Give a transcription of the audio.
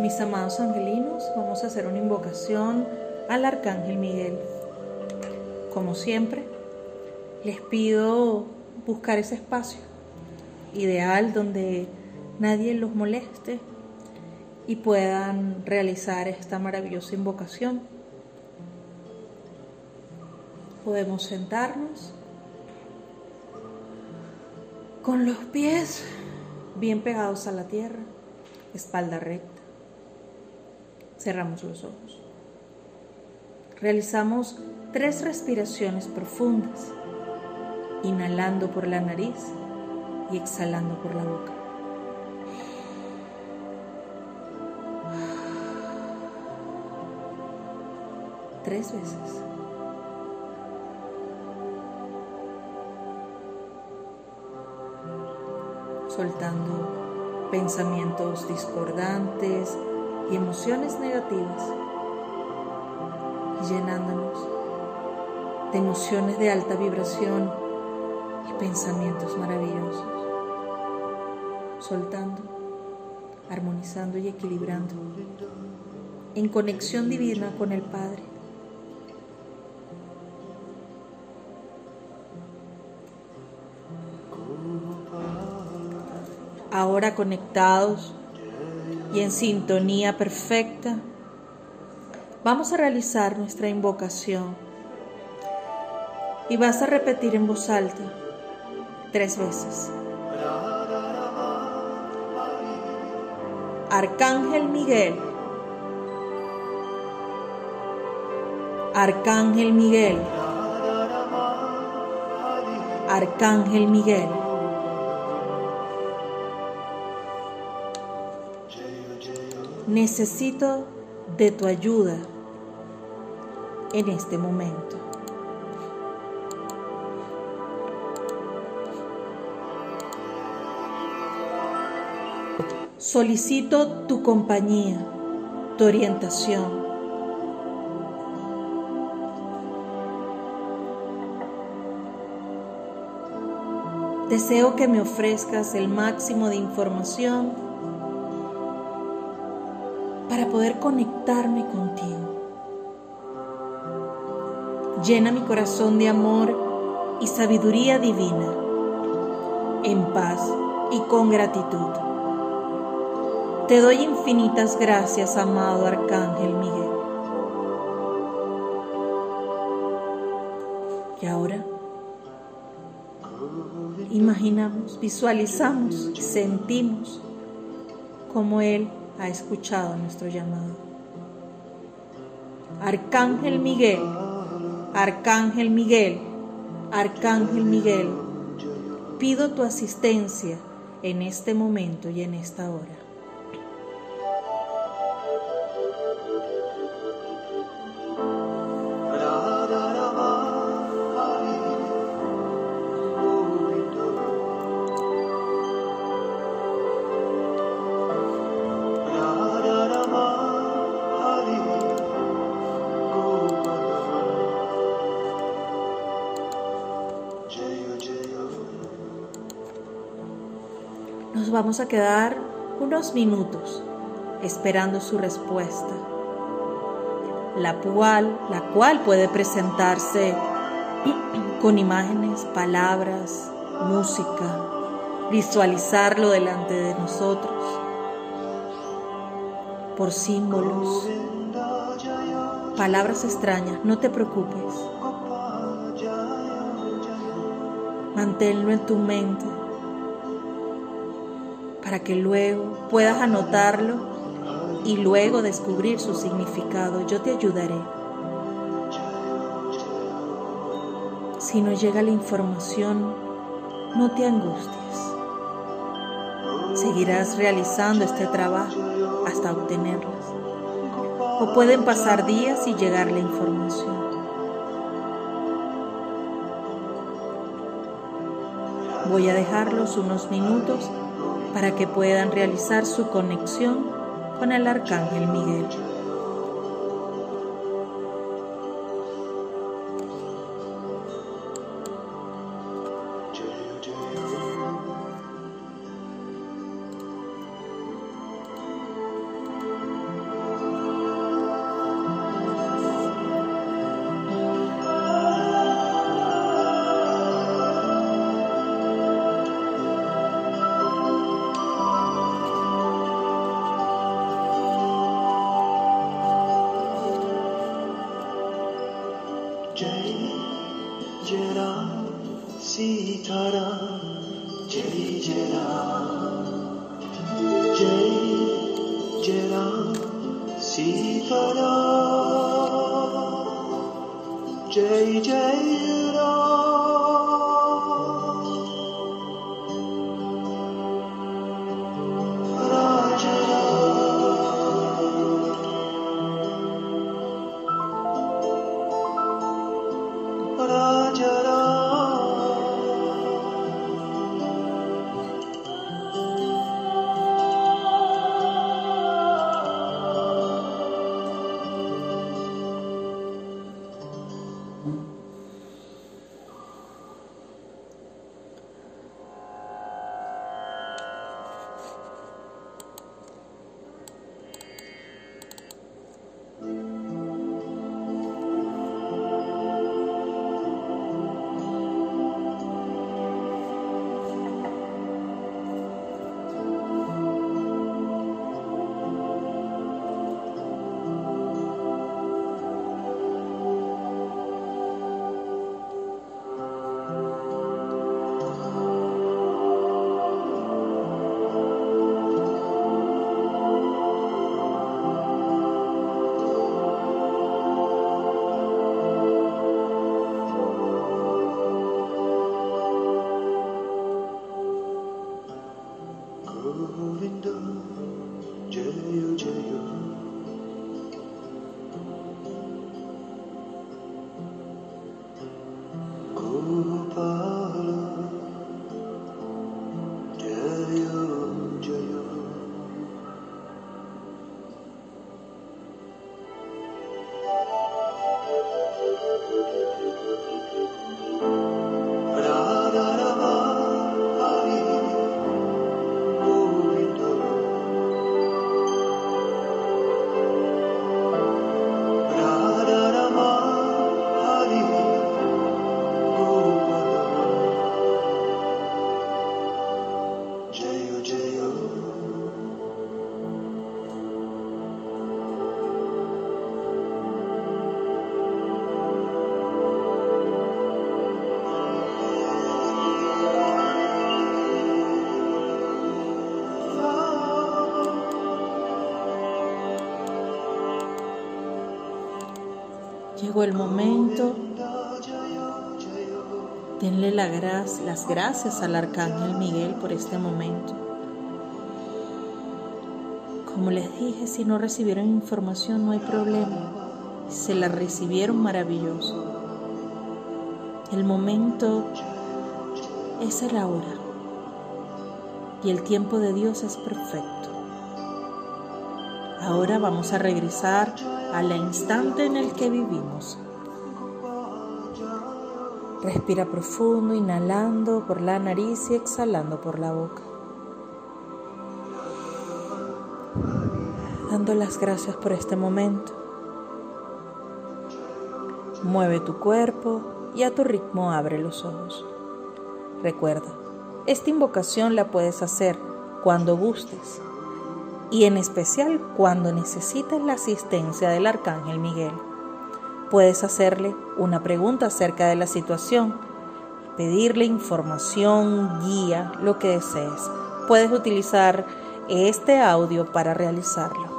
Mis amados angelinos, vamos a hacer una invocación al Arcángel Miguel. Como siempre, les pido buscar ese espacio ideal donde nadie los moleste y puedan realizar esta maravillosa invocación. Podemos sentarnos con los pies bien pegados a la tierra, espalda recta. Cerramos los ojos. Realizamos tres respiraciones profundas, inhalando por la nariz y exhalando por la boca. Tres veces. soltando pensamientos discordantes emociones negativas y llenándonos de emociones de alta vibración y pensamientos maravillosos, soltando, armonizando y equilibrando en conexión divina con el Padre. Ahora conectados y en sintonía perfecta, vamos a realizar nuestra invocación y vas a repetir en voz alta tres veces. Arcángel Miguel, Arcángel Miguel, Arcángel Miguel. Necesito de tu ayuda en este momento. Solicito tu compañía, tu orientación. Deseo que me ofrezcas el máximo de información para poder conectarme contigo. Llena mi corazón de amor y sabiduría divina, en paz y con gratitud. Te doy infinitas gracias, amado Arcángel Miguel. Y ahora imaginamos, visualizamos sentimos como Él ha escuchado nuestro llamado. Arcángel Miguel, Arcángel Miguel, Arcángel Miguel, pido tu asistencia en este momento y en esta hora. Vamos a quedar unos minutos esperando su respuesta, la cual, la cual puede presentarse con imágenes, palabras, música, visualizarlo delante de nosotros, por símbolos, palabras extrañas, no te preocupes. Manténlo en tu mente para que luego puedas anotarlo y luego descubrir su significado. Yo te ayudaré. Si no llega la información, no te angusties. Seguirás realizando este trabajo hasta obtenerlas. O pueden pasar días y llegar la información. Voy a dejarlos unos minutos para que puedan realizar su conexión con el Arcángel Miguel. जरा सीधा जय जरा जय जरा सीधा जय जय over and over. El momento, denle las gracias al Arcángel Miguel por este momento. Como les dije, si no recibieron información no hay problema. Se la recibieron, maravilloso. El momento es el ahora. Y el tiempo de Dios es perfecto. Ahora vamos a regresar al instante en el que vivimos. Respira profundo, inhalando por la nariz y exhalando por la boca. Dando las gracias por este momento. Mueve tu cuerpo y a tu ritmo abre los ojos. Recuerda, esta invocación la puedes hacer cuando gustes y en especial cuando necesites la asistencia del Arcángel Miguel. Puedes hacerle una pregunta acerca de la situación, pedirle información, guía, lo que desees. Puedes utilizar este audio para realizarlo.